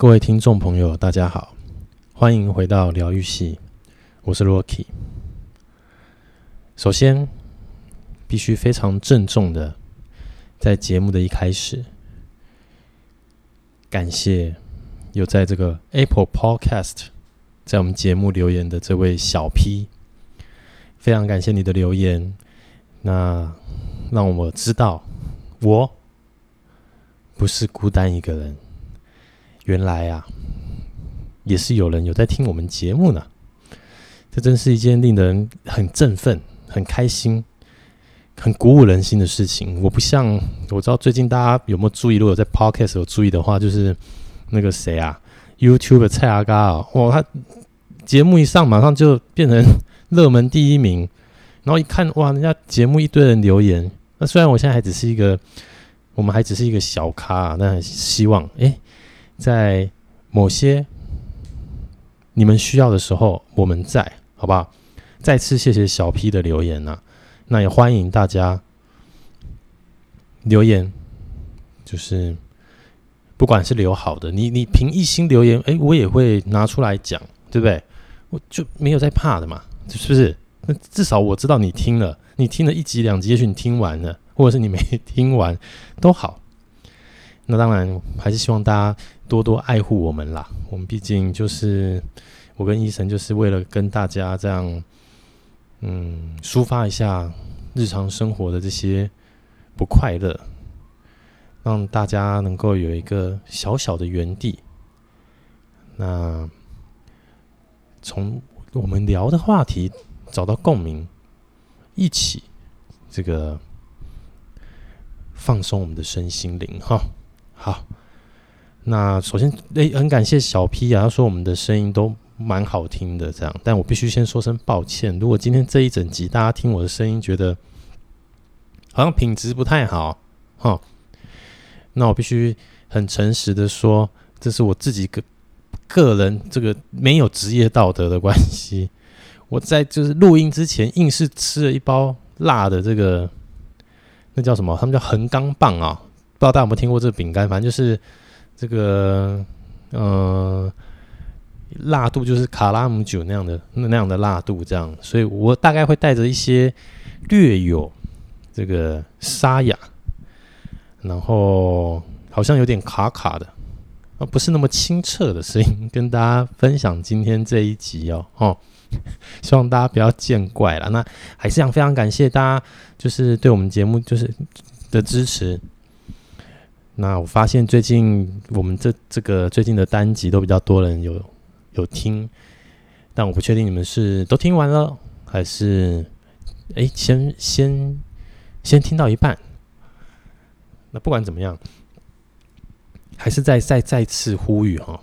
各位听众朋友，大家好，欢迎回到疗愈系，我是 Rocky。首先，必须非常郑重的，在节目的一开始，感谢有在这个 Apple Podcast 在我们节目留言的这位小 P，非常感谢你的留言，那让我知道我不是孤单一个人。原来啊，也是有人有在听我们节目呢，这真是一件令人很振奋、很开心、很鼓舞人心的事情。我不像我知道最近大家有没有注意，如果有在 Podcast 有注意的话，就是那个谁啊，YouTube 的蔡阿嘎啊，哇，他节目一上马上就变成热门第一名，然后一看哇，人家节目一堆人留言。那虽然我现在还只是一个，我们还只是一个小咖啊，但希望哎。在某些你们需要的时候，我们在，好不好？再次谢谢小 P 的留言呐、那也欢迎大家留言，就是不管是留好的，你你凭一心留言，哎，我也会拿出来讲，对不对？我就没有在怕的嘛，是不是？那至少我知道你听了，你听了一集两集，也许你听完了，或者是你没听完都好。那当然，还是希望大家多多爱护我们啦。我们毕竟就是我跟医生，就是为了跟大家这样，嗯，抒发一下日常生活的这些不快乐，让大家能够有一个小小的园地。那从我们聊的话题找到共鸣，一起这个放松我们的身心灵，哈。好，那首先，诶，很感谢小 P 啊，他说我们的声音都蛮好听的，这样，但我必须先说声抱歉，如果今天这一整集大家听我的声音觉得好像品质不太好，哈，那我必须很诚实的说，这是我自己个个人这个没有职业道德的关系，我在就是录音之前硬是吃了一包辣的这个，那叫什么？他们叫横钢棒啊。不知道大家有没有听过这个饼干？反正就是这个，呃，辣度就是卡拉姆酒那样的那样的辣度，这样。所以我大概会带着一些略有这个沙哑，然后好像有点卡卡的，啊，不是那么清澈的声音，跟大家分享今天这一集哦，哦，希望大家不要见怪了。那还是想非常感谢大家，就是对我们节目就是的支持。那我发现最近我们这这个最近的单集都比较多人有有听，但我不确定你们是都听完了还是哎先先先听到一半。那不管怎么样，还是再再再次呼吁哈，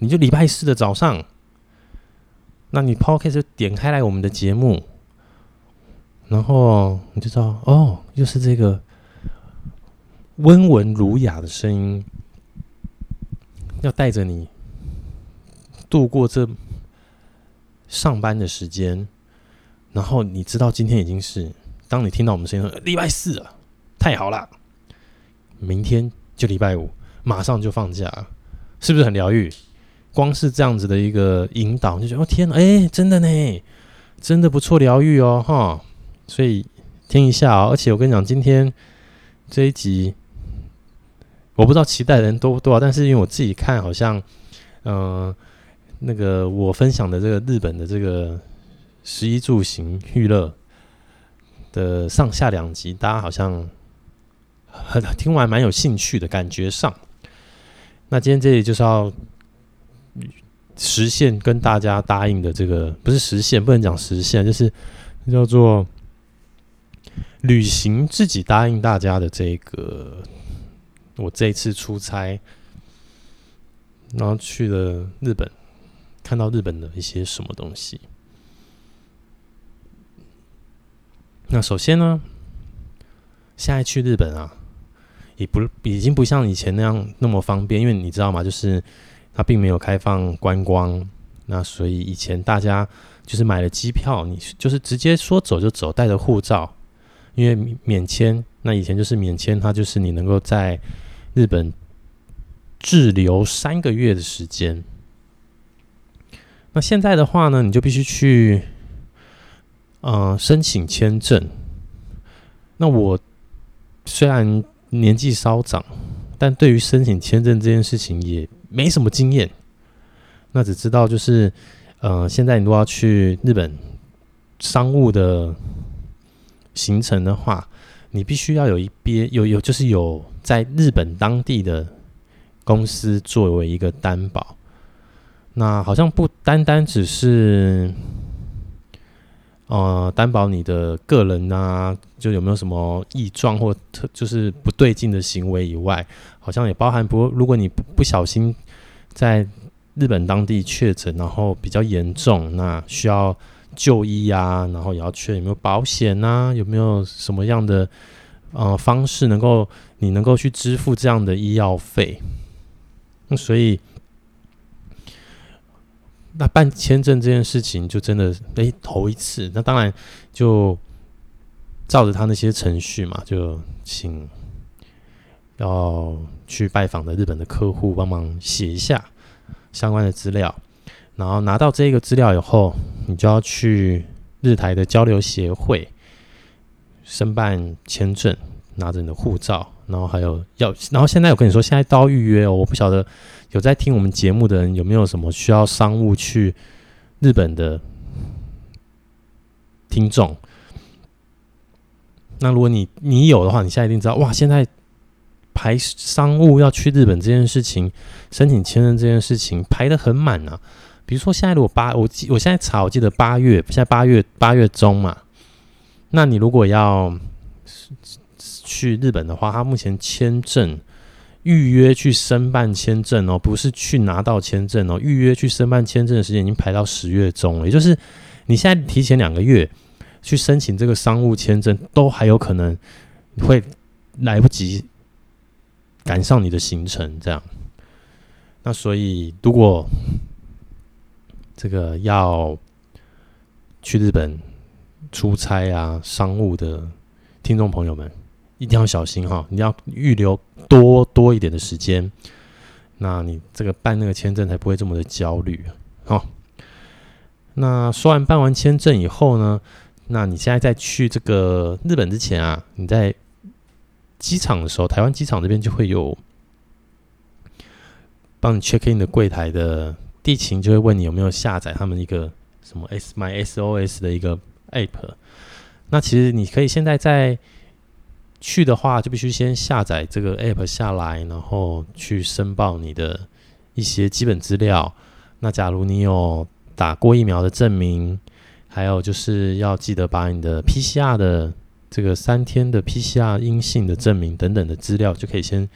你就礼拜四的早上，那你 Podcast 就点开来我们的节目，然后你就知道哦，又是这个。温文儒雅的声音，要带着你度过这上班的时间，然后你知道今天已经是，当你听到我们声音礼拜四了，太好了，明天就礼拜五，马上就放假，是不是很疗愈？光是这样子的一个引导，就觉得哦天哪，哎，真的呢，真的不错，疗愈哦，哈，所以听一下哦，而且我跟你讲，今天这一集。我不知道期待的人多不多，但是因为我自己看，好像，嗯、那个我分享的这个日本的这个十一住行娱乐的上下两集，大家好像很听完蛮有兴趣的感觉上。那今天这里就是要实现跟大家答应的这个，不是实现，不能讲实现，就是叫做履行自己答应大家的这个。我这一次出差，然后去了日本，看到日本的一些什么东西。那首先呢，现在去日本啊，也不已经不像以前那样那么方便，因为你知道吗？就是它并没有开放观光，那所以以前大家就是买了机票，你就是直接说走就走，带着护照，因为免签。那以前就是免签，它就是你能够在日本滞留三个月的时间。那现在的话呢，你就必须去，呃，申请签证。那我虽然年纪稍长，但对于申请签证这件事情也没什么经验。那只知道就是，呃，现在你如果要去日本商务的行程的话，你必须要有一边有有就是有在日本当地的公司作为一个担保。那好像不单单只是，呃，担保你的个人啊，就有没有什么异状或特就是不对劲的行为以外，好像也包含不，如果你不不小心在日本当地确诊，然后比较严重，那需要就医啊，然后也要确认有没有保险啊，有没有什么样的呃方式能够你能够去支付这样的医药费，所以。那办签证这件事情就真的诶头一次，那当然就照着他那些程序嘛，就请要去拜访的日本的客户帮忙写一下相关的资料，然后拿到这个资料以后，你就要去日台的交流协会申办签证，拿着你的护照，然后还有要，然后现在我跟你说，现在都要预约哦，我不晓得。有在听我们节目的人，有没有什么需要商务去日本的听众？那如果你你有的话，你现在一定知道哇！现在排商务要去日本这件事情，申请签证这件事情排得很满啊。比如说现在如果八，我记我现在查，我记得八月，现在八月八月中嘛。那你如果要去日本的话，他目前签证。预约去申办签证哦，不是去拿到签证哦。预约去申办签证的时间已经排到十月中了，也就是你现在提前两个月去申请这个商务签证，都还有可能会来不及赶上你的行程。这样，那所以如果这个要去日本出差啊，商务的听众朋友们。一定要小心哈！你要预留多多一点的时间，那你这个办那个签证才不会这么的焦虑。好，那说完办完签证以后呢，那你现在在去这个日本之前啊，你在机场的时候，台湾机场这边就会有帮你 check in 的柜台的地勤就会问你有没有下载他们一个什么 S My SOS 的一个 app。那其实你可以现在在去的话，就必须先下载这个 app 下来，然后去申报你的一些基本资料。那假如你有打过疫苗的证明，还有就是要记得把你的 PCR 的这个三天的 PCR 阴性的证明等等的资料，就可以先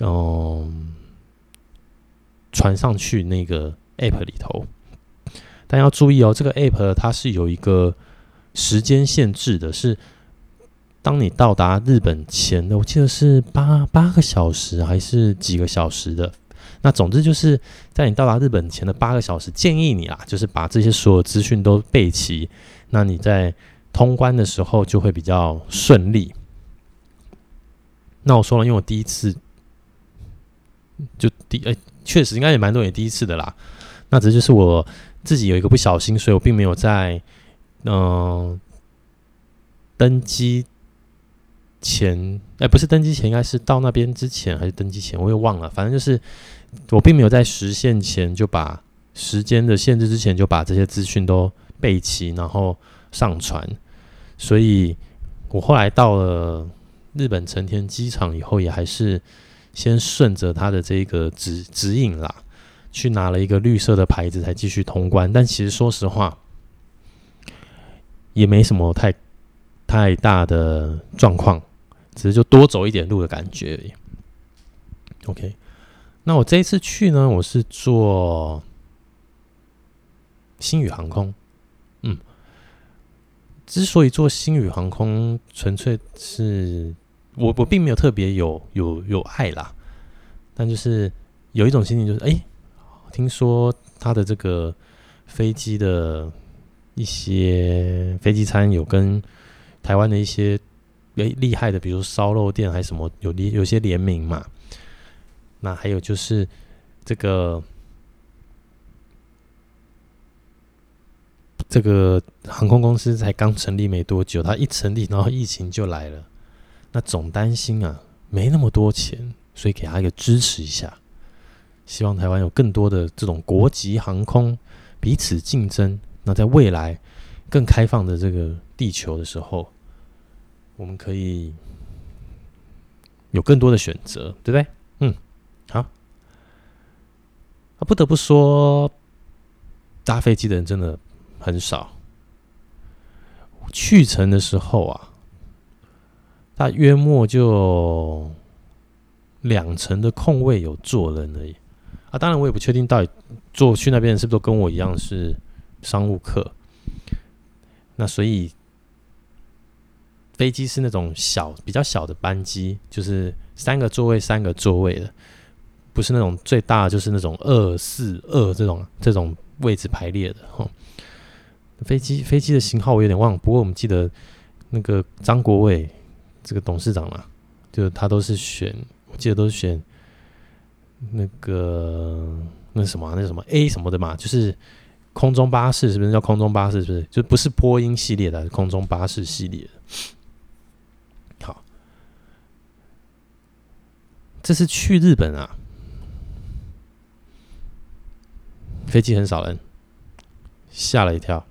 嗯传上去那个 app 里头。但要注意哦，这个 app 它是有一个时间限制的，是。当你到达日本前的，我记得是八八个小时还是几个小时的。那总之就是在你到达日本前的八个小时，建议你啦，就是把这些所有资讯都备齐。那你在通关的时候就会比较顺利。那我说了，因为我第一次就第哎，确实应该也蛮多人第一次的啦。那这就是我自己有一个不小心，所以我并没有在嗯、登机。前哎，不是登机前，应该是到那边之前还是登机前，我也忘了。反正就是我并没有在时限前就把时间的限制之前就把这些资讯都备齐，然后上传。所以我后来到了日本成田机场以后，也还是先顺着他的这个指指引啦，去拿了一个绿色的牌子才继续通关。但其实说实话，也没什么太太大的状况。只是就多走一点路的感觉而已。OK，那我这一次去呢，我是坐星宇航空。嗯，之所以坐星宇航空，纯粹是我我并没有特别有有有爱啦，但就是有一种心情，就是哎、听说他的这个飞机的一些飞机餐有跟台湾的一些。厉害的，比如烧肉店还是什么，有联有些联名嘛。那还有就是这个这个航空公司才刚成立没多久，它一成立，然后疫情就来了。那总担心啊，没那么多钱，所以给他一个支持一下，希望台湾有更多的这种国际航空彼此竞争。那在未来更开放的这个地球的时候，我们可以有更多的选择，对不对？嗯，好。啊，不得不说，搭飞机的人真的很少。去程的时候啊。大约莫就两成的空位有坐人而已啊！当然，我也不确定到底坐去那边是不是都跟我一样是商务客。那所以飞机是那种小、比较小的班机，就是三个座位、三个座位的，不是那种最大，就是那种二四二这种这种位置排列的。哈，飞机飞机的型号我有点忘，不过我们记得那个张国伟。这个董事长嘛，就他都是选，我记得都是选那个那什么、那什么 A 什么的嘛，就是空中巴士，是不是叫空中巴士？是不是就不是波音系列的，是空中巴士系列的。好，这是去日本啊，飞机很少人，吓了一跳，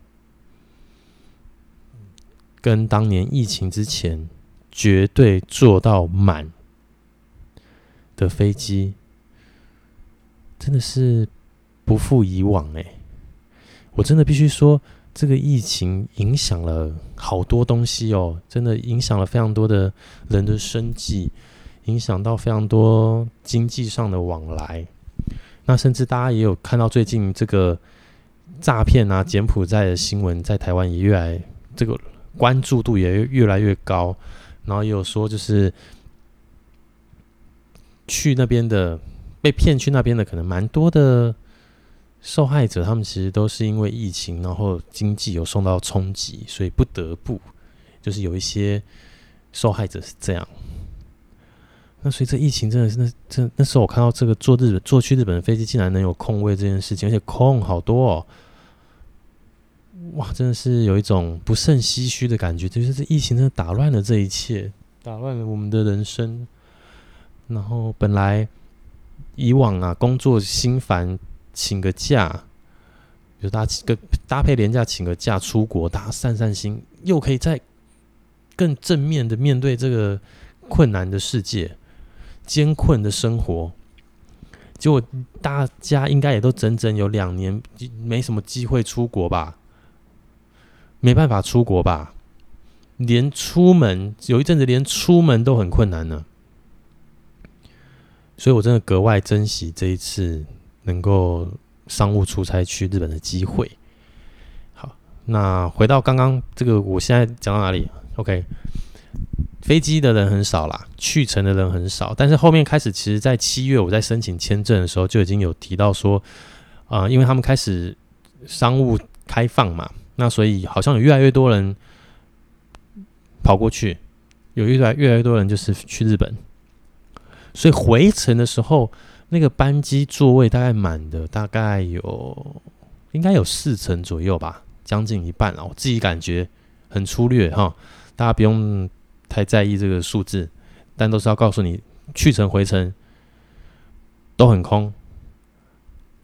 跟当年疫情之前。绝对坐到满的飞机，真的是不复以往哎！我真的必须说，这个疫情影响了好多东西哦，真的影响了非常多的人的生计，影响到非常多经济上的往来。那甚至大家也有看到最近这个诈骗啊、柬埔寨的新闻，在台湾也越来这个关注度也越来越高。然后也有说，就是去那边的被骗去那边的，可能蛮多的受害者，他们其实都是因为疫情，然后经济有受到冲击，所以不得不就是有一些受害者是这样。那随着疫情，真的是那这那时候我看到这个坐日坐去日本的飞机竟然能有空位这件事情，而且空好多哦。哇，真的是有一种不胜唏嘘的感觉，就是这疫情真的打乱了这一切，打乱了我们的人生。然后本来以往啊，工作心烦，请个假，比如搭个搭配连假请个假出国，大家散散心，又可以再更正面的面对这个困难的世界、艰困的生活。结果大家应该也都整整有两年没什么机会出国吧？没办法出国吧，连出门有一阵子连出门都很困难呢，所以我真的格外珍惜这一次能够商务出差去日本的机会。好，那回到刚刚这个，我现在讲到哪里？OK，飞机的人很少啦，去程的人很少，但是后面开始，其实在七月我在申请签证的时候就已经有提到说，啊、呃，因为他们开始商务开放嘛。那所以好像有越来越多人跑过去，有越来越来越多人就是去日本，所以回程的时候，那个班机座位大概满的，大概有应该有四成左右吧，将近一半了。我自己感觉很粗略哈，大家不用太在意这个数字，但都是要告诉你，去程回程都很空。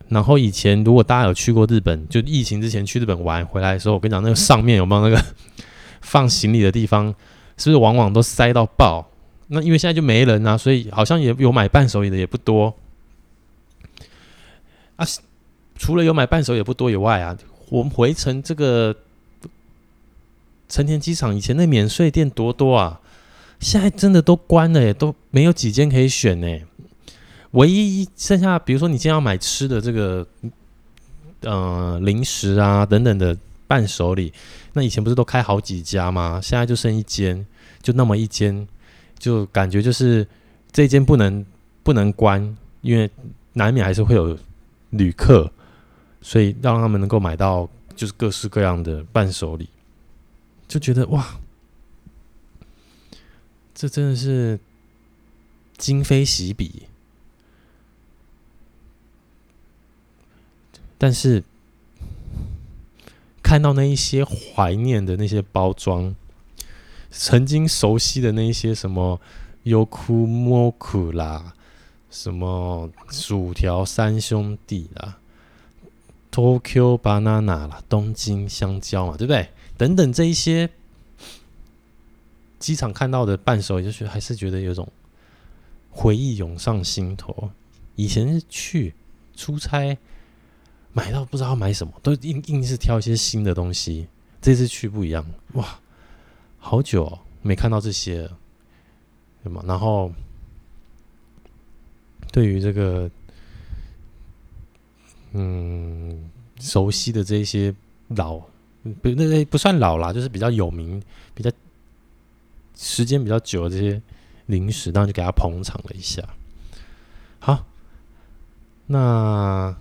然后以前如果大家有去过日本，就疫情之前去日本玩回来的时候，我跟你讲，那个上面有没有那个 放行李的地方，是不是往往都塞到爆？那因为现在就没人啊，所以好像也有买伴手礼的也不多啊。除了有买伴手礼也不多以外啊，我们回程这个成田机场以前那免税店多多啊，现在真的都关了耶，都没有几间可以选呢。唯一剩下，比如说你今天要买吃的这个，呃，零食啊等等的伴手礼，那以前不是都开好几家吗？现在就剩一间，就那么一间，就感觉就是这间不能不能关，因为难免还是会有旅客，所以让他们能够买到就是各式各样的伴手礼，就觉得哇，这真的是今非昔比。但是看到那一些怀念的那些包装，曾经熟悉的那一些什么优酷莫库啦，什么薯条三兄弟啦，Tokyo Banana 啦，东京香蕉嘛，对不对？等等这一些机场看到的伴手，就是还是觉得有种回忆涌上心头。以前是去出差。买到不知道买什么，都硬硬是挑一些新的东西。这次去不一样，哇，好久哦，没看到这些了，对吗？然后对于这个嗯熟悉的这些老不那那不算老啦，就是比较有名、比较时间比较久的这些零食，当然就给他捧场了一下。好，那。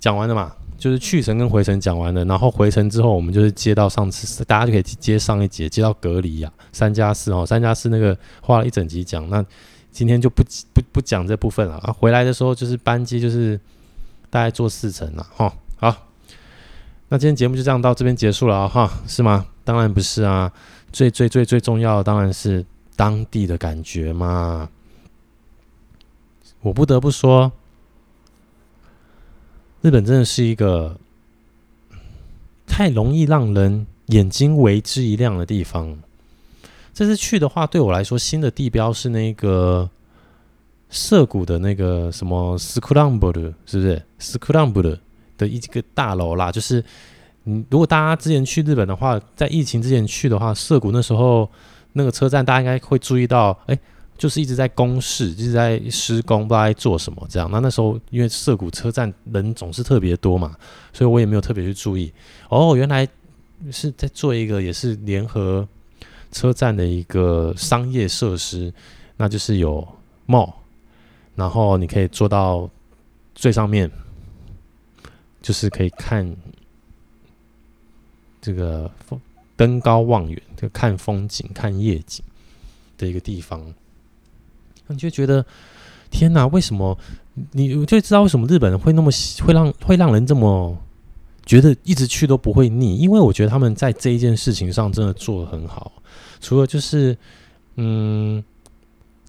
讲完了嘛，就是去程跟回程讲完了，然后回程之后，我们就是接到上次，大家就可以接上一节，接到隔离呀，三加四哦，三加四那个花了一整集讲，那今天就不不不讲这部分了啊。回来的时候就是班机就是大概坐四层了哈。好，那今天节目就这样到这边结束了啊哈，是吗？当然不是啊，最最最最重要的当然是当地的感觉嘛。我不得不说。日本真的是一个太容易让人眼睛为之一亮的地方。这次去的话，对我来说，新的地标是那个涩谷的那个什么スクランブル，是不是？スクランブル 的一个大楼啦。就是，嗯，如果大家之前去日本的话，在疫情之前去的话，涩谷那时候那个车站，大家应该会注意到，哎。就是一直在公事，一直在施工，不知道在做什么这样。那那时候因为涩谷车站人总是特别多嘛，所以我也没有特别去注意。哦，原来是在做一个也是联合车站的一个商业设施，那就是有 mall，然后你可以坐到最上面，就是可以看这个风登高望远，就看风景、看夜景的一个地方。你就觉得天哪，为什么你就知道为什么日本人会那么会让会让人这么觉得一直去都不会腻？因为我觉得他们在这一件事情上真的做的很好。除了就是嗯，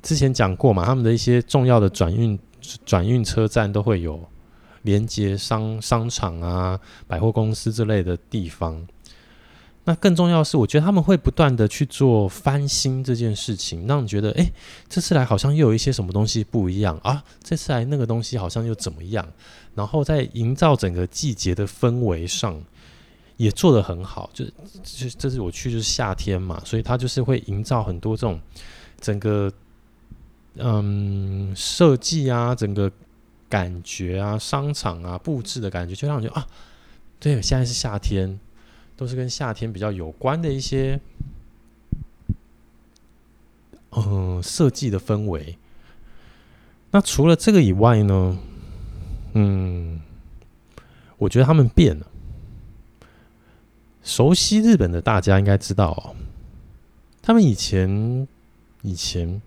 之前讲过嘛，他们的一些重要的转运转运车站都会有连接商商场啊、百货公司之类的地方。那更重要的是，我觉得他们会不断的去做翻新这件事情，让你觉得，哎，这次来好像又有一些什么东西不一样啊，这次来那个东西好像又怎么样，然后在营造整个季节的氛围上也做得很好，就是就这次我去就是夏天嘛，所以它就是会营造很多这种整个嗯设计啊，整个感觉啊，商场啊布置的感觉，就让你觉得啊，对，现在是夏天。都是跟夏天比较有关的一些，嗯，设计的氛围。那除了这个以外呢，嗯，我觉得他们变了。熟悉日本的大家应该知道哦，他们以前以前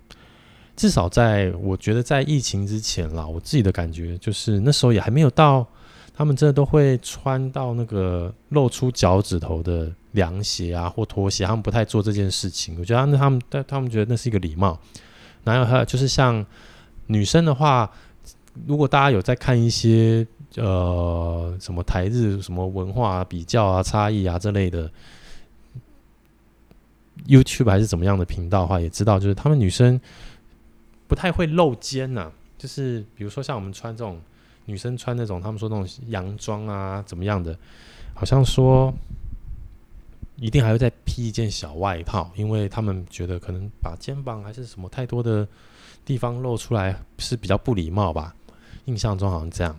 至少在我觉得在疫情之前啦，我自己的感觉就是那时候也还没有到。他们真的都会穿到那个露出脚趾头的凉鞋啊，或拖鞋。他们不太做这件事情。我觉得他们，他们，他们觉得那是一个礼貌。然后还有就是像女生的话，如果大家有在看一些呃什么台日什么文化比较啊、差异啊之类的 YouTube 还是怎么样的频道的话，也知道就是他们女生不太会露肩呐、就是比如说像我们穿这种。女生穿那种，他们说那种洋装啊，怎么样的？好像说一定还会再披一件小外套，因为他们觉得可能把肩膀还是什么太多的地方露出来是比较不礼貌吧。印象中好像这样，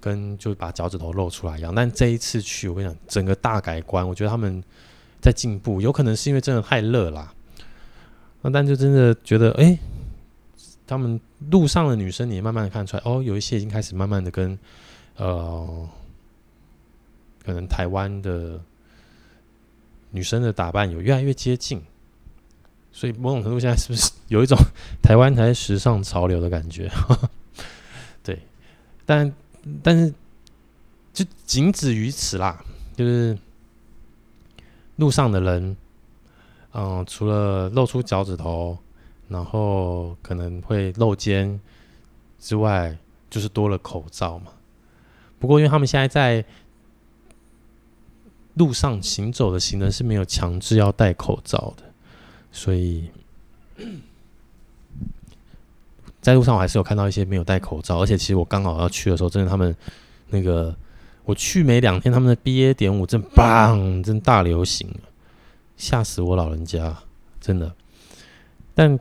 跟就把脚趾头露出来一样。但这一次去，我跟你讲，整个大改观，我觉得他们在进步，有可能是因为真的太热啦。那但就真的觉得，哎、他们路上的女生，你也慢慢的看出来，哦，有一些已经开始慢慢的跟，呃，可能台湾的女生的打扮有越来越接近，所以某种程度现在是不是有一种台湾才时尚潮流的感觉？对，但但是就仅止于此啦。就是路上的人，嗯，除了露出脚趾头，然后可能会露肩之外，就是多了口罩嘛。不过，因为他们现在在路上行走的行人是没有强制要戴口罩的，所以在路上我还是有看到一些没有戴口罩。而且，其实我刚好要去的时候，真的他们那个。我去没两天，他们的 BA 点五真棒，真大流行，吓死我老人家，真的。但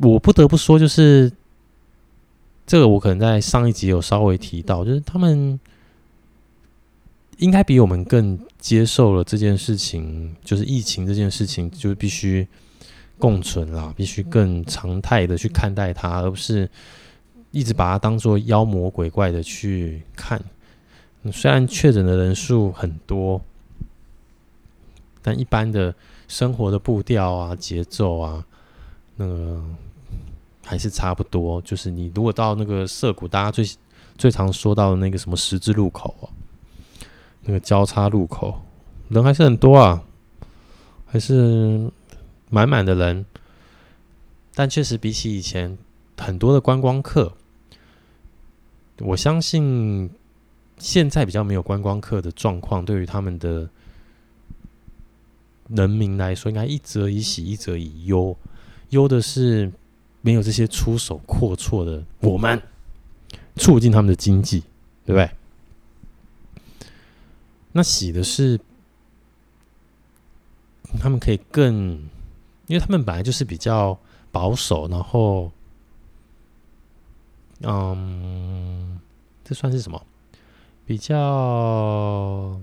我不得不说，就是这个，我可能在上一集有稍微提到，就是他们应该比我们更接受了这件事情，就是疫情这件事情，就是必须共存啦，必须更常态的去看待它，而不是一直把它当做妖魔鬼怪的去看。虽然确诊的人数很多，但一般的生活的步调啊、节奏啊，那个还是差不多。就是你如果到那个涩谷，大家最最常说到的那个什么十字路口啊，那个交叉路口，人还是很多啊，还是满满的人。但确实比起以前很多的观光客，我相信。现在比较没有观光客的状况，对于他们的人民来说，应该一则以喜，一则以忧。忧的是没有这些出手阔绰的我们，促进他们的经济，对不对？那喜的是他们可以更，因为他们本来就是比较保守，然后，嗯，这算是什么？比较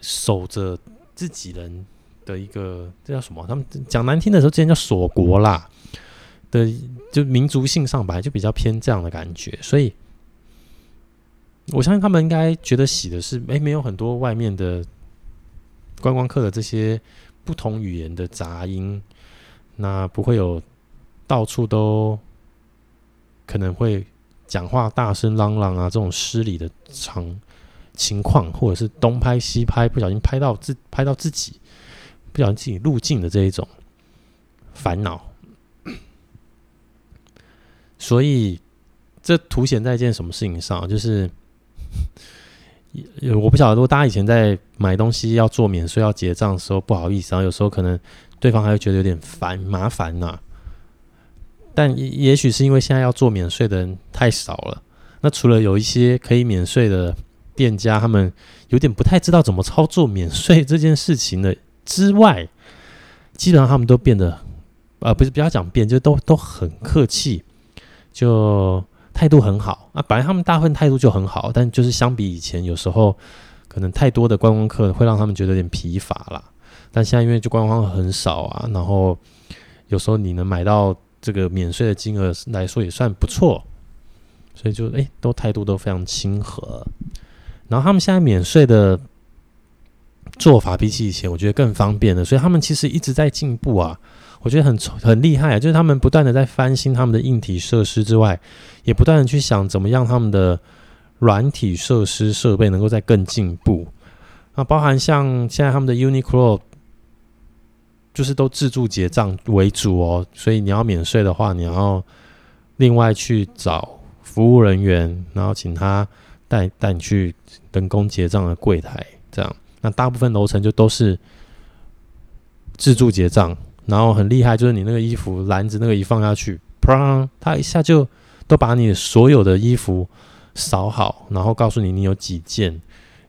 守着自己人的一个，这叫什么？他们讲难听的时候，之前叫锁国啦的，就民族性上本来就比较偏这样的感觉，所以我相信他们应该觉得喜的是，哎，没有很多外面的观光客的这些不同语言的杂音，那不会有到处都可能会。讲话大声嚷嚷啊，这种失礼的场情况，或者是东拍西拍，不小心拍到自拍到自己，不小心自己入境的这一种烦恼，所以这凸显在一件什么事情上？就是 我不晓得，如果大家以前在买东西要做免税要结账的时候，不好意思，然后有时候可能对方还会觉得有点烦麻烦呐、但也许是因为现在要做免税的人太少了，那除了有一些可以免税的店家，他们有点不太知道怎么操作免税这件事情的之外，基本上他们都变得，呃，不是不要讲变，就都都很客气，就态度很好啊。本来他们大部分态度就很好，但就是相比以前，有时候可能太多的观光客会让他们觉得有点疲乏了。但现在因为就观光很少啊，然后有时候你能买到。这个免税的金额来说也算不错，所以就哎，都态度都非常亲和。然后他们现在免税的做法比起以前，我觉得更方便了。所以他们其实一直在进步啊，我觉得很很厉害啊。就是他们不断的在翻新他们的硬体设施之外，也不断的去想怎么样他们的软体设施设备能够再更进步。那包含像现在他们的 Uniqlo。就是都自助结账为主哦，所以你要免税的话，你要另外去找服务人员，然后请他带带你去人工结账的柜台，这样。那大部分楼层就都是自助结账，然后很厉害，就是你那个衣服篮子那个一放下去，砰，它一下就都把你所有的衣服扫好，然后告诉你你有几件，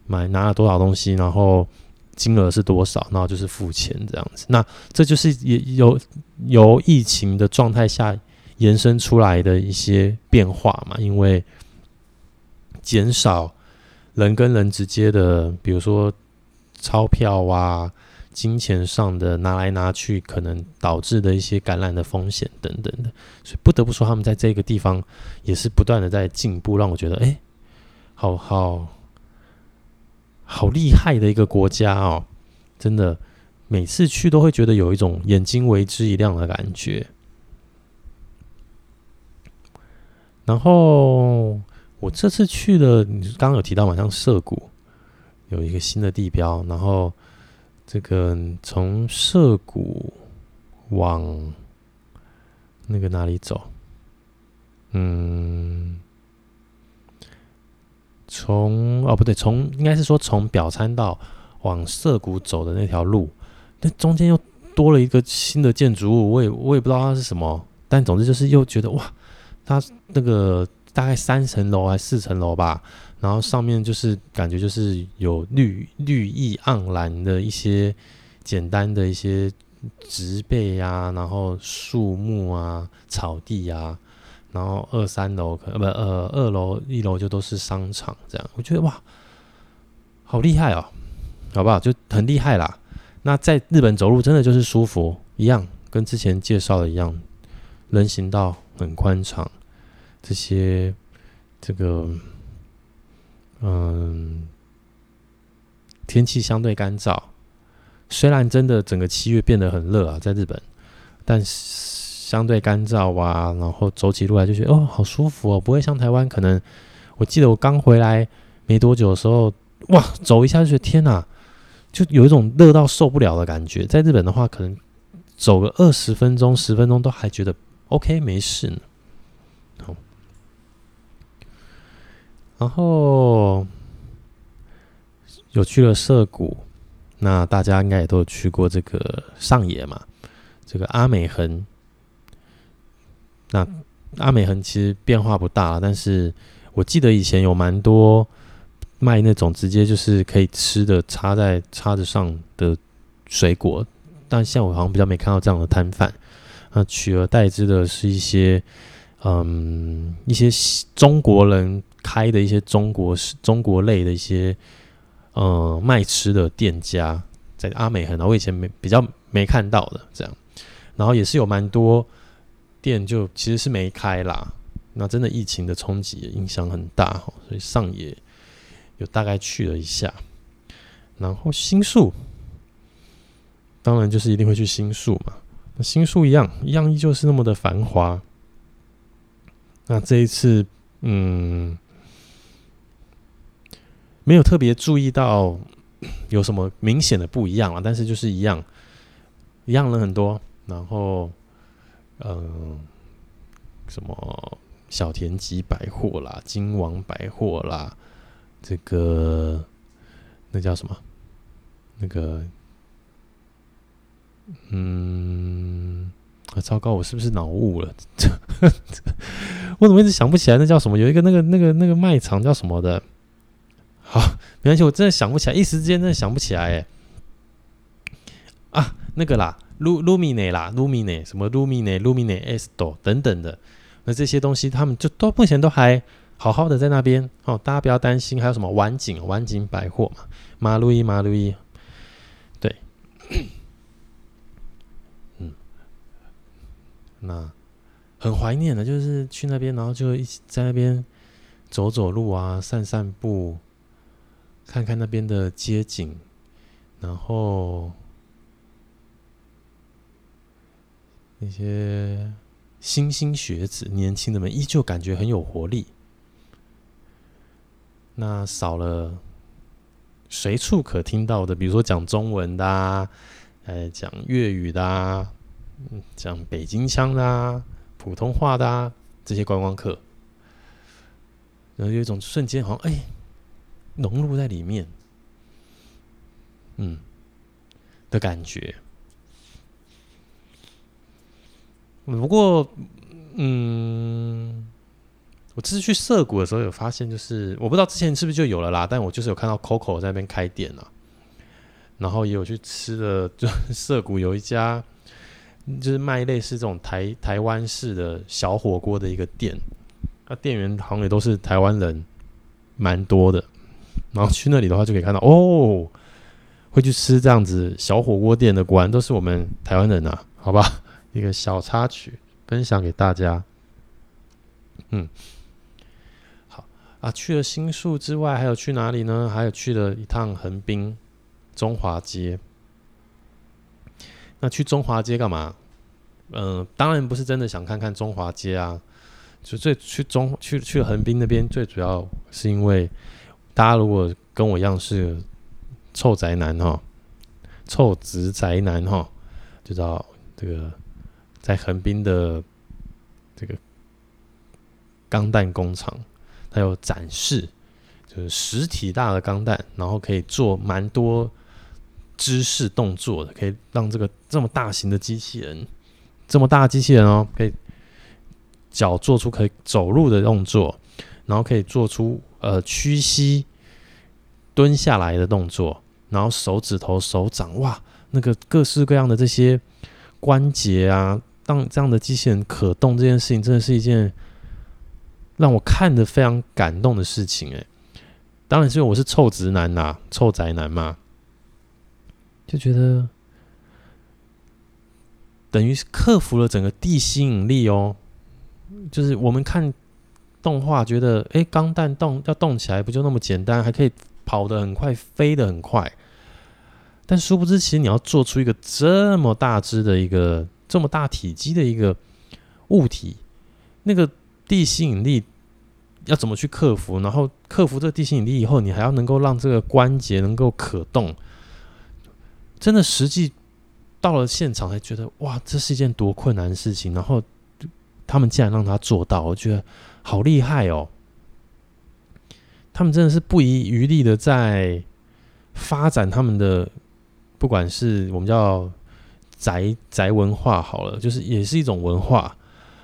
买拿了多少东西，然后。金额是多少？然后就是付钱这样子。那这就是也有由疫情的状态下延伸出来的一些变化嘛。因为减少人跟人直接的，比如说钞票啊、金钱上的拿来拿去，可能导致的一些感染的风险等等的。所以不得不说，他们在这个地方也是不断的在进步，让我觉得哎，好好。好厉害的一个国家哦！真的，每次去都会觉得有一种眼睛为之一亮的感觉。然后我这次去的，你刚刚有提到嘛，像涩谷有一个新的地标，然后这个从涩谷往那个哪里走？嗯，从哦不对，从应该是说从表参道往涩谷走的那条路，那中间又多了一个新的建筑物，我也我也不知道它是什么，但总之就是又觉得哇，它那个。大概三层楼还是四层楼吧，然后上面就是感觉就是有绿绿意盎然的一些简单的一些植被啊，然后树木啊、草地啊，然后二三楼可不呃二楼一楼就都是商场这样，我觉得哇，好厉害哦，好不好？就很厉害啦。那在日本走路真的就是舒服一样，跟之前介绍的一样，人行道很宽敞。这些，这个，嗯，天气相对干燥。虽然真的整个七月变得很热啊，在日本，但相对干燥啊，然后走起路来就觉得哦，好舒服哦，不会像台湾。可能我记得我刚回来没多久的时候，哇，走一下就觉得天哪，就有一种热到受不了的感觉。在日本的话，可能走个二十分钟、十分钟都还觉得 OK，没事呢。然后有去了涩谷，那大家应该也都有去过这个上野嘛，这个阿美横。那阿美横其实变化不大，但是我记得以前有蛮多卖那种直接就是可以吃的插在叉子上的水果，但现在我好像比较没看到这样的摊贩。那取而代之的是一些嗯一些中国人。开的一些中国式、中国类的一些，呃，卖吃的店家在阿美横，我以前没比较没看到的这样，然后也是有蛮多店就其实是没开啦，那真的疫情的冲击影响很大，所以上野有大概去了一下，然后新宿，当然就是一定会去新宿嘛，那新宿一样一样依旧是那么的繁华，那这一次嗯。没有特别注意到有什么明显的不一样啊，但是就是一样，一样人很多。然后，嗯、什么小田急百货啦、金王百货啦，这个那叫什么？那个，嗯，啊，糟糕，我是不是脑雾了？我怎么一直想不起来那叫什么？有一个那个那个那个卖场叫什么的？好，没关系，我真的想不起来，一时之间真的想不起来哎。啊，那个啦，Lumine 啦，Lumine 什么 Lumine Lumine Esto 等等的，那这些东西他们就都目前都还好好的在那边哦，大家不要担心。还有什么晚景晚景百货嘛，马路易马路易，对，那很怀念的，就是去那边，然后就一起在那边走走路啊，散散步。看看那边的街景，然后那些莘莘学子、年轻的们依旧感觉很有活力。那少了随处可听到的，比如说讲中文的啊，呃，讲粤语的啊，讲北京腔的啊，普通话的啊，这些观光客，然后有一种瞬间好像哎。融入在里面，嗯的感觉。不过，嗯，我这次去涩谷的时候有发现，就是我不知道之前是不是就有了啦，但我就是有看到 Coco 在那边开店了，然后也有去吃的，就 涩谷有一家就是卖类似这种台台湾式的小火锅的一个店，那店员好像也都是台湾人，蛮多的。然后去那里的话，就可以看到哦，会去吃这样子小火锅店的，果然都是我们台湾人啊，好吧？一个小插曲分享给大家。嗯，好啊，去了新宿之外，还有去哪里呢？还有去了一趟横滨中华街。那去中华街干嘛？嗯、当然不是真的想看看中华街啊，就最去中去去横滨那边，最主要是因为大家如果跟我一样是臭宅男哈，臭直宅男哈，就知道这个在横滨的这个钢弹工厂，它有展示，就是实体大的钢弹，然后可以做蛮多姿势动作的，可以让这个这么大型的机器人，这么大的机器人哦，可以脚做出可以走路的动作，然后可以做出呃屈膝蹲下来的动作，然后手指头、手掌，哇，那个各式各样的这些关节啊，当这样的机器人可动这件事情，真的是一件让我看得非常感动的事情诶。当然是因为我是臭直男呐、臭宅男嘛，就觉得等于是克服了整个地心引力哦。就是我们看动画，觉得哎，钢弹动要动起来不就那么简单，还可以跑得很快，飞得很快。但殊不知，其实你要做出一个这么大只的一个这么大体积的一个物体，那个地心引力。要怎么去克服？然后克服这个地心引力以后，你还要能够让这个关节能够可动。真的，实际到了现场才觉得，哇，这是一件多困难的事情。然后他们竟然让他做到，我觉得好厉害哦！他们真的是不遗余力的在发展他们的，不管是我们叫宅宅文化好了，就是也是一种文化，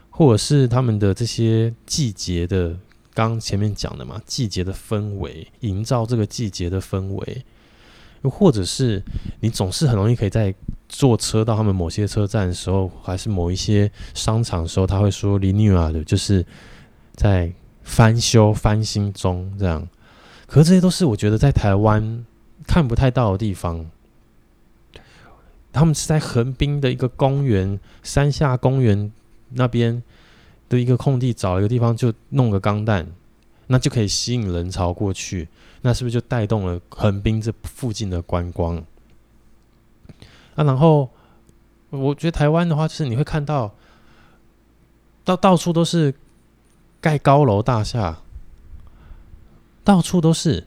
或者是他们的这些季节的。刚前面讲的嘛，季节的氛围，营造这个季节的氛围，或者是你总是很容易可以在坐车到他们某些车站的时候，还是某一些商场的时候，他会说 renew 的，就是在翻修翻新中这样。可是这些都是我觉得在台湾看不太到的地方。他们是在横滨的一个公园，山下公园那边。的一个空地，找一个地方就弄个钢弹，那就可以吸引人潮过去，那是不是就带动了横滨这附近的观光？啊，然后我觉得台湾的话，就是你会看到到到处都是盖高楼大厦，到处都是，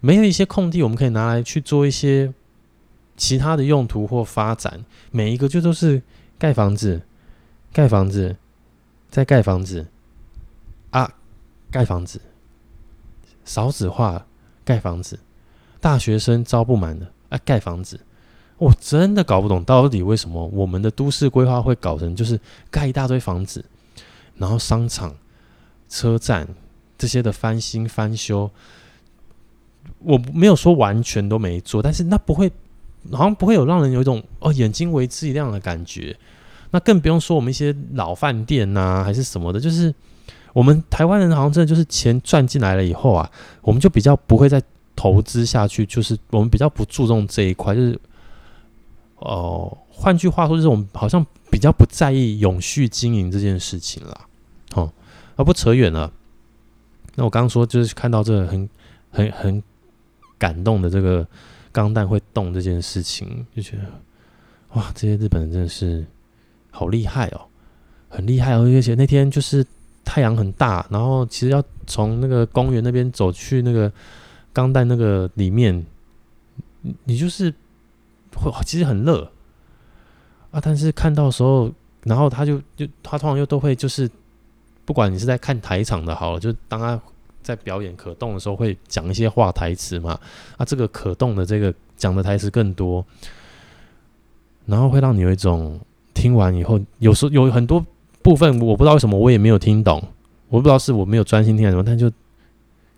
没有一些空地，我们可以拿来去做一些其他的用途或发展，每一个就都是盖房子，盖房子。在盖房子啊，盖房子，少子化，盖房子，大学生招不满的啊，盖房子，我真的搞不懂到底为什么我们的都市规划会搞成就是盖一大堆房子，然后商场、车站这些的翻新翻修，我没有说完全都没做，但是那不会，好像不会有让人有一种哦眼睛为之一亮的感觉。那更不用说我们一些老饭店呐、还是什么的，就是我们台湾人好像真的就是钱赚进来了以后啊，我们就比较不会再投资下去，就是我们比较不注重这一块，就是哦，换句话说，就是我们好像比较不在意永续经营这件事情了。哦，而不扯远了。那我刚刚说就是看到这个很很很感动的这个钢弹会动这件事情，就觉得哇，这些日本人真的是。好厉害哦，很厉害哦！而且那天就是太阳很大，然后其实要从那个公园那边走去那个钢弹那个里面，你就是会其实很热啊。但是看到时候，然后他就就他通常又都会就是，不管你是在看台场的，好，就当他在表演可动的时候，会讲一些话台词嘛。啊，这个可动的这个讲的台词更多，然后会让你有一种。听完以后，有时候有很多部分我不知道为什么我也没有听懂，我不知道是我没有专心听还是什么，但就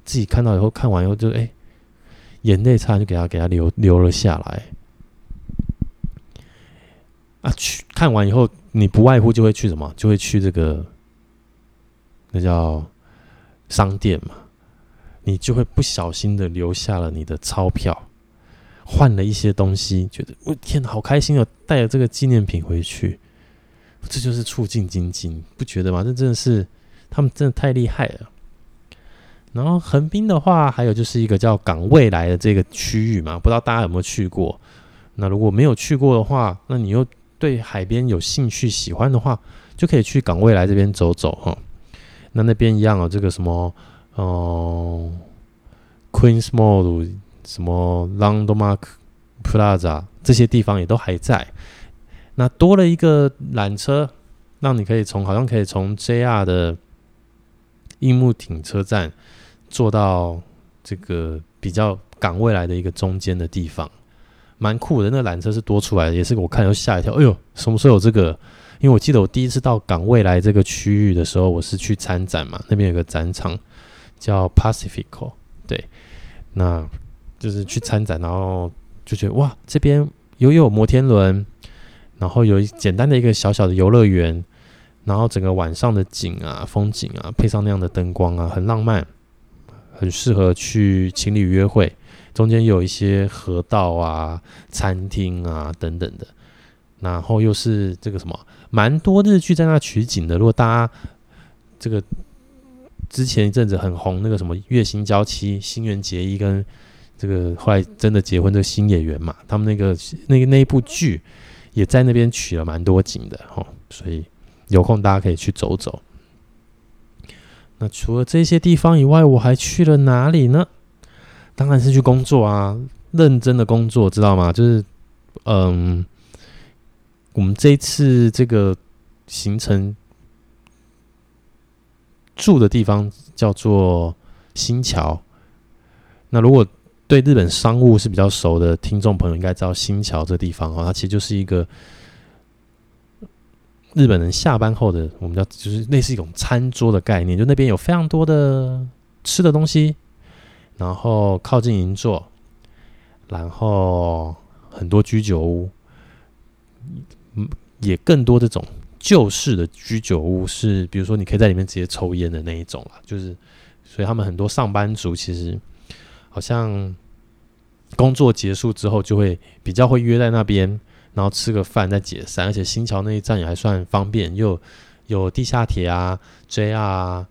自己看到以后，看完以后就哎、眼泪差点就给他给他流流了下来。啊，去看完以后，你不外乎就会去什么，就会去这个那叫商店嘛，你就会不小心的留下了你的钞票。换了一些东西，觉得我天，好开心哦！带着这个纪念品回去，这就是促进经济，不觉得吗？这真的是他们真的太厉害了。然后横滨的话，还有就是一个叫港未来的这个区域嘛，不知道大家有没有去过？那如果没有去过的话，那你又对海边有兴趣、喜欢的话，就可以去港未来这边走走哈。那那边一样哦，这个什么哦、，Queen's Mall 什么 Landmark Plaza 这些地方也都还在。那多了一个缆车，让你可以从好像可以从 JR 的樱木町车站坐到这个比较港未来的一个中间的地方，蛮酷的。那缆车是多出来的，也是我看又吓一跳。哎呦，什么时候有这个？因为我记得我第一次到港未来这个区域的时候，我是去参展嘛，那边有个展场叫 Pacifico，对，那就是去参展，然后就觉得哇，这边又有摩天轮。然后有一简单的一个小小的游乐园，然后整个晚上的景啊、风景啊，配上那样的灯光啊，很浪漫，很适合去情侣约会。中间有一些河道啊、餐厅啊等等的，然后又是这个什么，蛮多日剧在那取景的。如果大家这个之前一阵子很红那个什么月薪娇妻、新垣结衣跟这个后来真的结婚这新演员嘛，他们那个那个那一部剧。也在那边取了蛮多景的哦，所以有空大家可以去走走。那除了这些地方以外，我还去了哪里呢？当然是去工作啊，认真的工作，知道吗？就是，嗯，我们这一次这个行程住的地方叫做新桥。那如果对日本商务是比较熟的听众朋友应该知道新桥这地方哦，它其实就是一个日本人下班后的我们叫就是类似一种餐桌的概念，就那边有非常多的吃的东西，然后靠近银座，然后很多居酒屋，嗯，也更多这种旧式的居酒屋，是比如说你可以在里面直接抽烟的那一种啦，就是所以他们很多上班族其实。好像工作结束之后，就会比较会约在那边，然后吃个饭再解散。而且新桥那一站也还算方便，又有地下铁啊、JR 啊，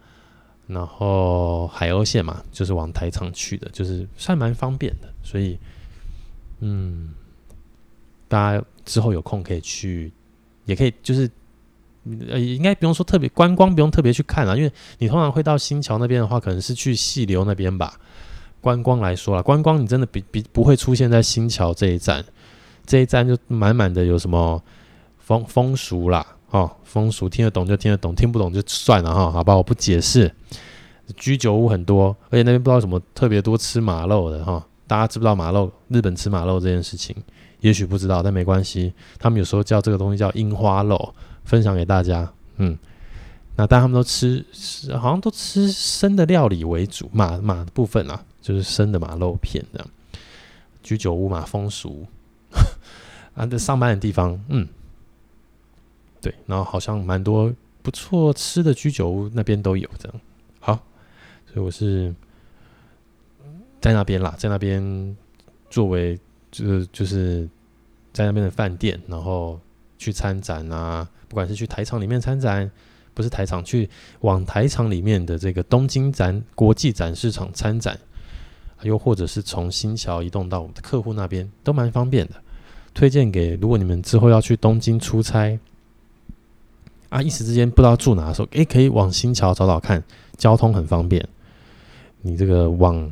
然后海鸥线嘛，就是往台场去的，就是算蛮方便的。所以，嗯，大家之后有空可以去，也可以就是呃，应该不用说特别观光，不用特别去看了，因为你通常会到新桥那边的话，可能是去细流那边吧。观光来说啦，观光你真的比比不会出现在新桥这一站，这一站就满满的有什么风风俗啦，哦，风俗听得懂就听得懂，听不懂就算了哈，好吧，我不解释。居酒屋很多，而且那边不知道什么特别多吃马肉的哈，大家知不知道马肉？日本吃马肉这件事情，也许不知道，但没关系，他们有时候叫这个东西叫樱花肉，分享给大家。嗯，那但他们都吃，好像都吃生的料理为主，马马的部分啊。就是生的马肉片这样，居酒屋嘛，风俗 啊，这上班的地方，嗯，对，然后好像蛮多不错吃的居酒屋那边都有这样，好，所以我是在那边啦，在那边作为就是就是在那边的饭店，然后去参展啊，不管是去台场里面参展，不是台场，去往台场里面的这个东京展国际展示场参展。又或者是从新桥移动到我们的客户那边，都蛮方便的。推荐给如果你们之后要去东京出差啊，一时之间不知道住哪的时候，诶，可以往新桥找找看，交通很方便。你这个往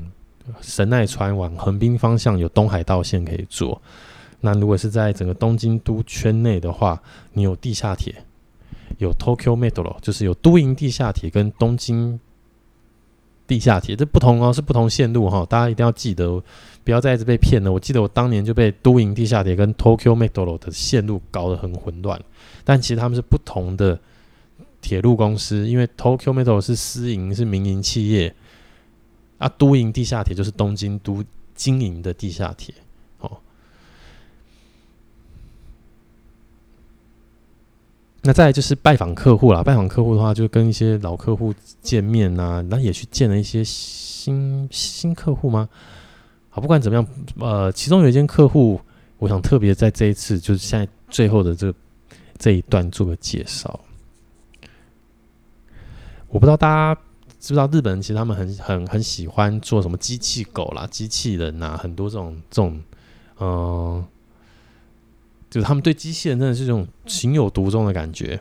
神奈川往横滨方向有东海道线可以坐。那如果是在整个东京都圈内的话，你有地下铁，有 Tokyo Metro，就是有都营地下铁跟东京。地下铁这不同哦，是不同线路哈，大家一定要记得，不要再一直被骗了。我记得我当年就被都营地下铁跟 Tokyo Metro 的线路搞得很混乱，但其实他们是不同的铁路公司，因为 Tokyo Metro 是私营是民营企业，啊，都营地下铁就是东京都经营的地下铁。那再就是拜访客户啦，拜访客户的话，就跟一些老客户见面呐、啊，那也去见了一些新新客户吗？好，不管怎么样，呃，其中有一间客户，我想特别在这一次，就是现在最后的这这一段做个介绍。我不知道大家知不知道，日本人其实他们很很很喜欢做什么机器狗啦、机器人呐、很多这种这种，嗯、就是他们对机器人真的是这种情有独钟的感觉。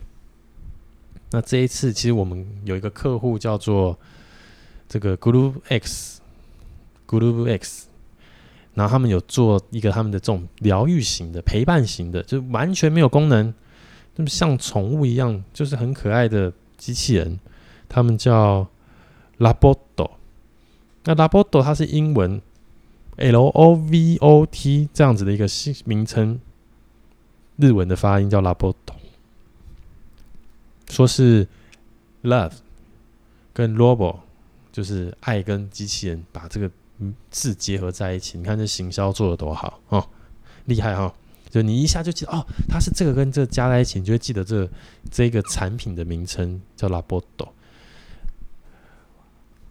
那这一次，其实我们有一个客户叫做这个 Group X，Group X，然后他们有做一个他们的这种疗愈型的、陪伴型的，就完全没有功能，那么像宠物一样，就是很可爱的机器人。他们叫 Labotto，那 Labotto 它是英文 L O V O T 这样子的一个新名称，日文的发音叫 Lavot。说是 love 跟 “robo”，就是爱跟机器人把这个字结合在一起，你看这行销做的多好哦，厉害哈、哦！就你一下就记得哦，它是这个跟这个加在一起，你就会记得这个、这个产品的名称叫 Laboto。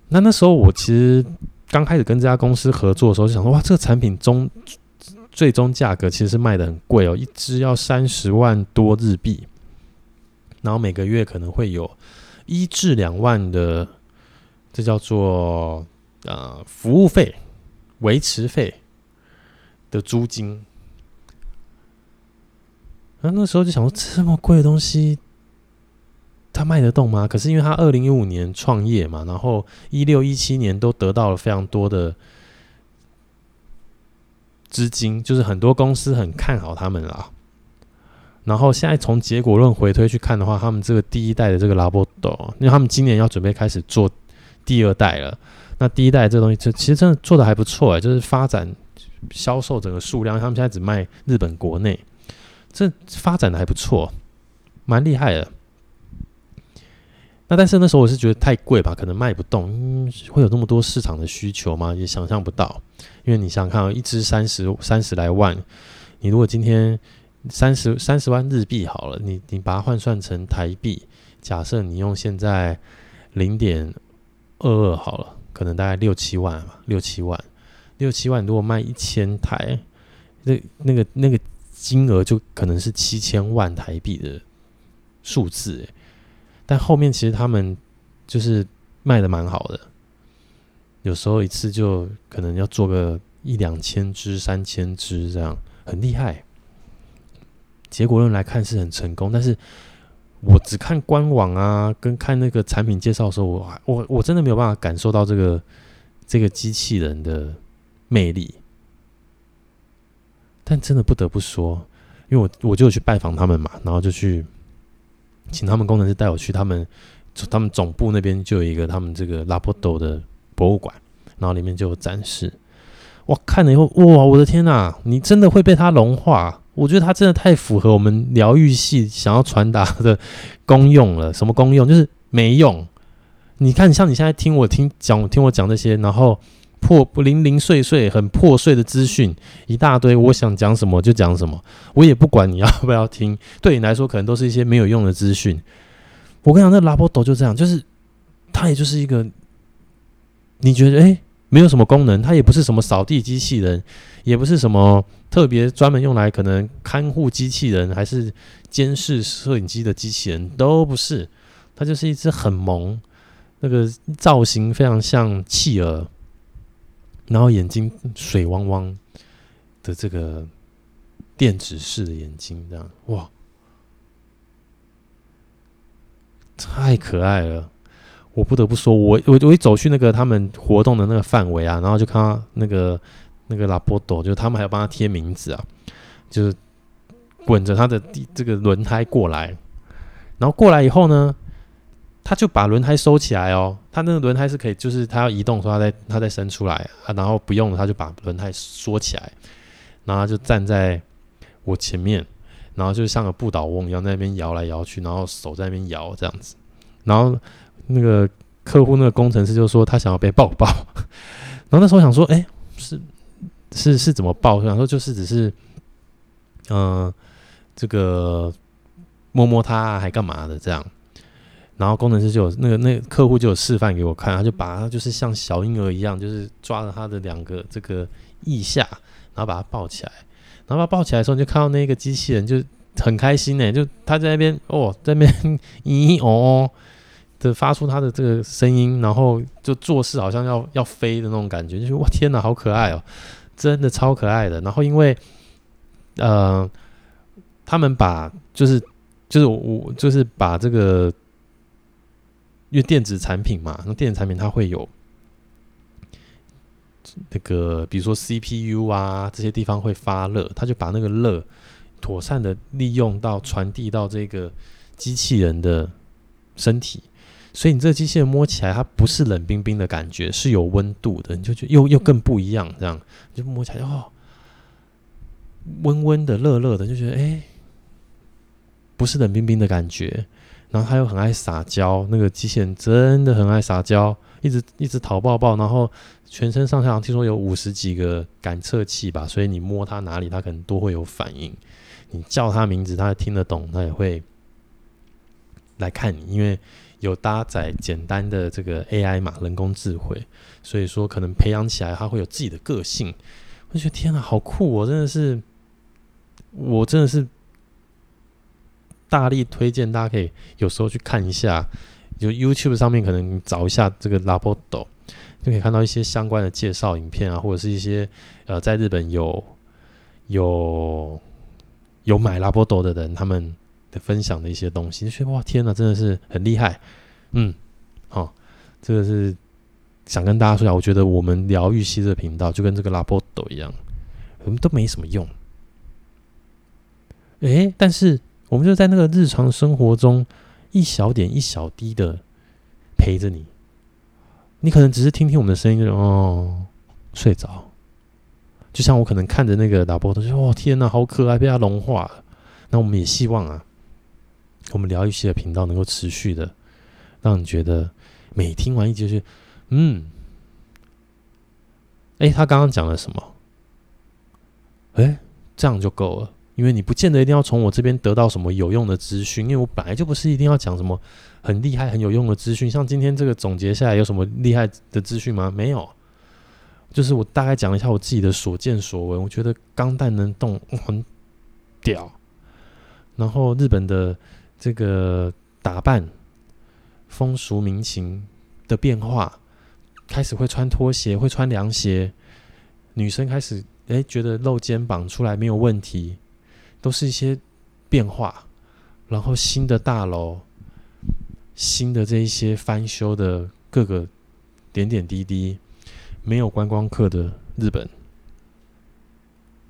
那那时候我其实刚开始跟这家公司合作的时候，就想说哇，这个产品中最终价格其实是卖得很贵哦，一只要三十万多日币。然后每个月可能会有一至两万的，这叫做呃服务费、维持费的租金。那那时候就想说，这么贵的东西，他卖得动吗？可是因为他二零一五年创业嘛，然后一六一七年都得到了非常多的资金，就是很多公司很看好他们啦。然后现在从结果论回推去看的话，他们这个第一代的这个 labo 哦因为他们今年要准备开始做第二代了。那第一代这东西，就其实真的做的还不错哎，就是发展销售整个数量，他们现在只卖日本国内，这发展的还不错，蛮厉害的。那但是那时候我是觉得太贵吧，可能卖不动，嗯，会有那么多市场的需求吗？也想象不到，因为你想想看，一支三十三十来万，你如果今天。三十三十万日币好了，你你把它换算成台币，假设你用现在零点二二好了，可能大概六七万吧，六七万，六七万，如果卖一千台，那那个那个金额就可能是七千万台币的数字，但后面其实他们就是卖的蛮好的，有时候一次就可能要做个一两千只、三千只这样，很厉害。结果论来看是很成功，但是我只看官网啊，跟看那个产品介绍的时候，我我我真的没有办法感受到这个这个机器人的魅力。但真的不得不说，因为我我就去拜访他们嘛，然后就去请他们工程师带我去他们他们总部那边就有一个他们这个拉波斗的博物馆，然后里面就有展示。我看了以后，哇，我的天呐，你真的会被它融化。我觉得它真的太符合我们疗愈系想要传达的功用了。什么功用？就是没用。你看，像你现在听我听讲，听我讲这些，然后破零零碎碎、很破碎的资讯一大堆，我想讲什么就讲什么，我也不管你要不要听。对你来说，可能都是一些没有用的资讯。我跟你讲，那拉波斗就这样，就是它也就是一个，你觉得诶，没有什么功能，它也不是什么扫地机器人，也不是什么。特别专门用来可能看护机器人，还是监视摄影机的机器人都不是，它就是一只很萌，那个造型非常像企鹅，然后眼睛水汪汪的这个电子式的眼睛，这样哇，太可爱了！我不得不说，我我我一走去那个他们活动的那个范围啊，然后就看到那个。那个拉波多，就是他们还要帮他贴名字啊，就是滚着他的这个轮胎过来，然后过来以后呢，他就把轮胎收起来哦。他那个轮胎是可以，就是他要移动的时候，他再他再伸出来啊，然后不用了，他就把轮胎缩起来，然后他就站在我前面，然后就像个不倒翁一样在那边摇来摇去，然后手在那边摇这样子，然后那个客户那个工程师就说他想要被抱抱，然后那时候想说，哎，是。是是怎么抱？想说就是只是，嗯、这个摸摸他、还干嘛的这样，然后工程师就有那个那个客户就有示范给我看，他就把他就是像小婴儿一样，就是抓着他的两个这个腋下，然后把他抱起来，然后他抱起来的时候，你就看到那个机器人就很开心呢，就他在那边哦，在那边咦哦的发出他的这个声音，然后就做事好像要要飞的那种感觉，就是哇天哪，好可爱哦。真的超可爱的，然后因为，呃，他们把就是就是我就是把这个因为电子产品嘛，那电子产品它会有那个，比如说 CPU 啊这些地方会发热，它就把那个热妥善的利用到传递到这个机器人的身体，所以你这个机器人摸起来它不是冷冰冰的感觉，是有温度的，你就觉又又更不一样，这样就摸起来哦，温温的、热热的，就觉得哎，不是冷冰冰的感觉。然后他又很爱撒娇，那个机器人真的很爱撒娇，一直一直讨抱抱，然后全身上下听说有五十几个感测器吧，所以你摸它哪里，它可能都会有反应。你叫它名字，它听得懂，它也会来看你，因为有搭载简单的这个 AI 嘛，人工智慧，所以说可能培养起来它会有自己的个性。我觉得天哪，好酷哦！真的是，我真的是。大力推荐，大家可以有时候去看一下，就 YouTube 上面可能找一下这个 Labodo，就可以看到一些相关的介绍影片啊，或者是一些呃在日本有有有买 Labodo 的人他们的分享的一些东西，就觉得哇天哪，真的是很厉害，嗯，好、哦，这个是想跟大家说一下，我觉得我们疗愈系这个频道就跟这个 Labodo 一样，我们都没什么用，诶，但是。我们就在那个日常生活中，一小点一小滴的陪着你。你可能只是听听我们的声音，就哦睡着。就像我可能看着那个打波，都说哦天哪，好可爱，被它融化了。那我们也希望啊，我们疗愈系的频道能够持续的让你觉得每听完一集就是嗯，哎，他刚刚讲了什么？哎，这样就够了。因为你不见得一定要从我这边得到什么有用的资讯，因为我本来就不是一定要讲什么很厉害、很有用的资讯。像今天这个总结下来，有什么厉害的资讯吗？没有，就是我大概讲一下我自己的所见所闻。我觉得钢弹能动很屌，然后日本的这个打扮、风俗民情的变化，开始会穿拖鞋、会穿凉鞋，女生开始诶觉得露肩膀出来没有问题。都是一些变化，然后新的大楼，新的这一些翻修的各个点点滴滴，没有观光客的日本，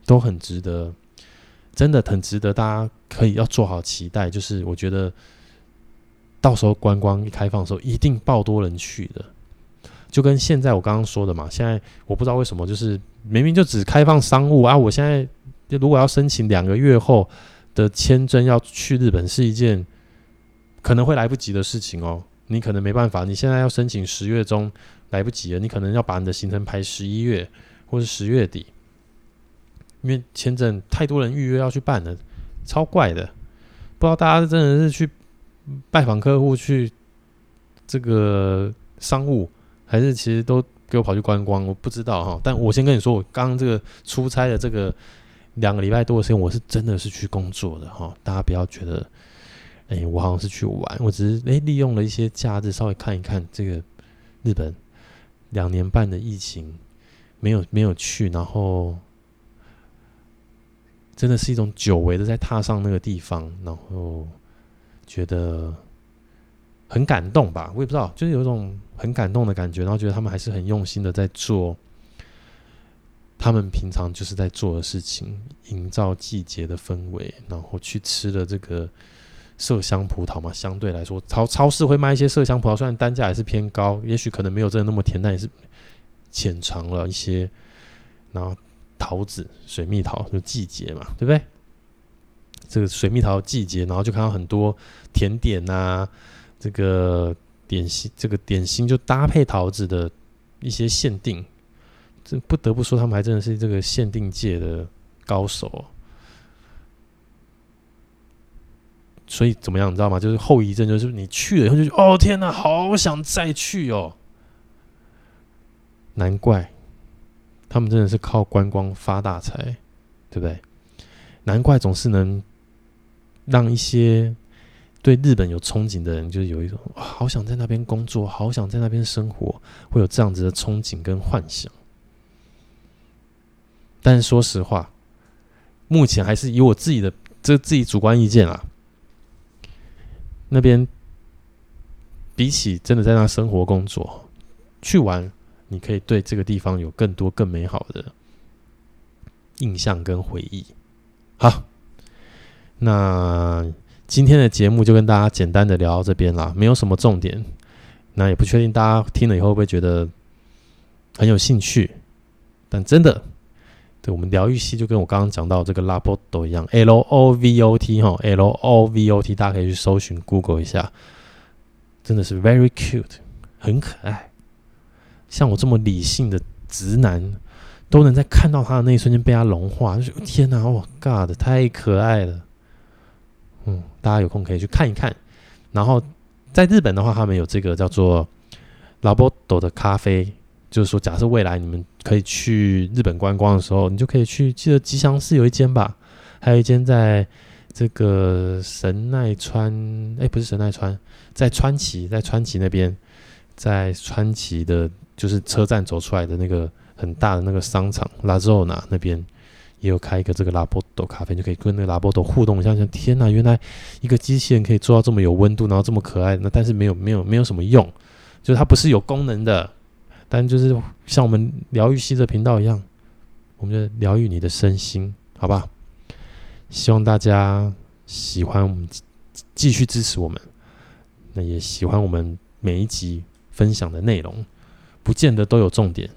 都很值得，真的很值得，大家可以要做好期待。就是我觉得到时候观光一开放的时候，一定爆多人去的，就跟现在我刚刚说的嘛。现在我不知道为什么，就是明明就只开放商务啊，我现在。就如果要申请两个月后的签证要去日本，是一件可能会来不及的事情哦。你可能没办法，你现在要申请十月中来不及了，你可能要把你的行程排十一月或是十月底，因为签证太多人预约要去办了，超怪的。不知道大家真的是去拜访客户去这个商务，还是其实都给我跑去观光？我不知道哈。但我先跟你说，我刚刚这个出差的这个。两个礼拜多的时间，我是真的是去工作的哈，大家不要觉得，哎、我好像是去玩，我只是哎、利用了一些假日稍微看一看这个日本两年半的疫情，没有没有去，然后真的是一种久违的在踏上那个地方，然后觉得很感动吧，我也不知道，就是有一种很感动的感觉，然后觉得他们还是很用心的在做。他们平常就是在做的事情，营造季节的氛围，然后去吃的这个麝香葡萄嘛，相对来说，超超市会卖一些麝香葡萄，虽然单价也是偏高，也许可能没有真的那么甜，但也是浅尝了一些。然后桃子、水蜜桃就季节嘛，对不对？这个水蜜桃季节，然后就看到很多甜点呐、啊，这个点心，这个点心就搭配桃子的一些限定。这不得不说，他们还真的是这个限定界的高手。所以怎么样，你知道吗？就是后遗症，就是你去了以后就，哦天哪，好想再去哦。难怪他们真的是靠观光发大财，对不对？难怪总是能让一些对日本有憧憬的人，就是有一种好想在那边工作，好想在那边生活，会有这样子的憧憬跟幻想。但说实话，目前还是以我自己的这自己主观意见啊，那边比起真的在那生活工作，去玩，你可以对这个地方有更多更美好的印象跟回忆。好，那今天的节目就跟大家简单的聊到这边啦，没有什么重点。那也不确定大家听了以后会不会觉得很有兴趣，但真的，对我们疗愈系就跟我刚刚讲到这个 Lovot 一样，L O V O T 哈，L O V O T，大家可以去搜寻 Google 一下，真的是 very cute，很可爱。像我这么理性的直男，都能在看到他的那一瞬间被他融化，就是天哪，我 God，太可爱了。嗯，大家有空可以去看一看，然后。在日本的话，他们有这个叫做 Lovot 的咖啡，就是说，假设未来你们可以去日本观光的时候，你就可以去。记得吉祥寺有一间吧，还有一间在这个神奈川，哎、不是神奈川，在川崎，在川崎那边，在川崎的，就是车站走出来的那个很大的那个商场拉 a z o n a 那边。也有开一个这个拉波朵咖啡，就可以跟那个拉波朵互动一下。像天哪，原来一个机器人可以做到这么有温度，然后这么可爱。那但是没有没有没有什么用，就是它不是有功能的。但就是像我们疗愈系的频道一样，我们就疗愈你的身心，好吧？希望大家喜欢我们，继续支持我们。那也喜欢我们每一集分享的内容，不见得都有重点，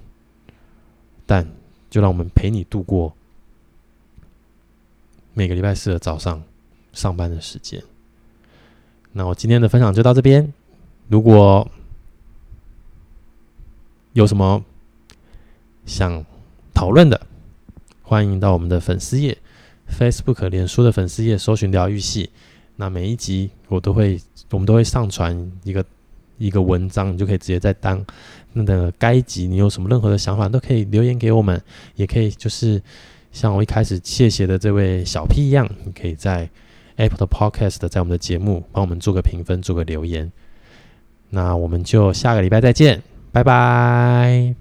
但就让我们陪你度过。每个礼拜四的早上上班的时间，那我今天的分享就到这边。如果有什么想讨论的，欢迎到我们的粉丝页 Facebook、脸书的粉丝页搜寻疗愈系。那每一集我都会，我们都会上传一个一个文章，你就可以直接在当那个该集你有什么任何的想法，都可以留言给我们，也可以就是。像我一开始谢谢的这位小 P 一样，你可以在 Apple 的 Podcast 在我们的节目帮我们做个评分，做个留言。那我们就下个礼拜再见，拜拜。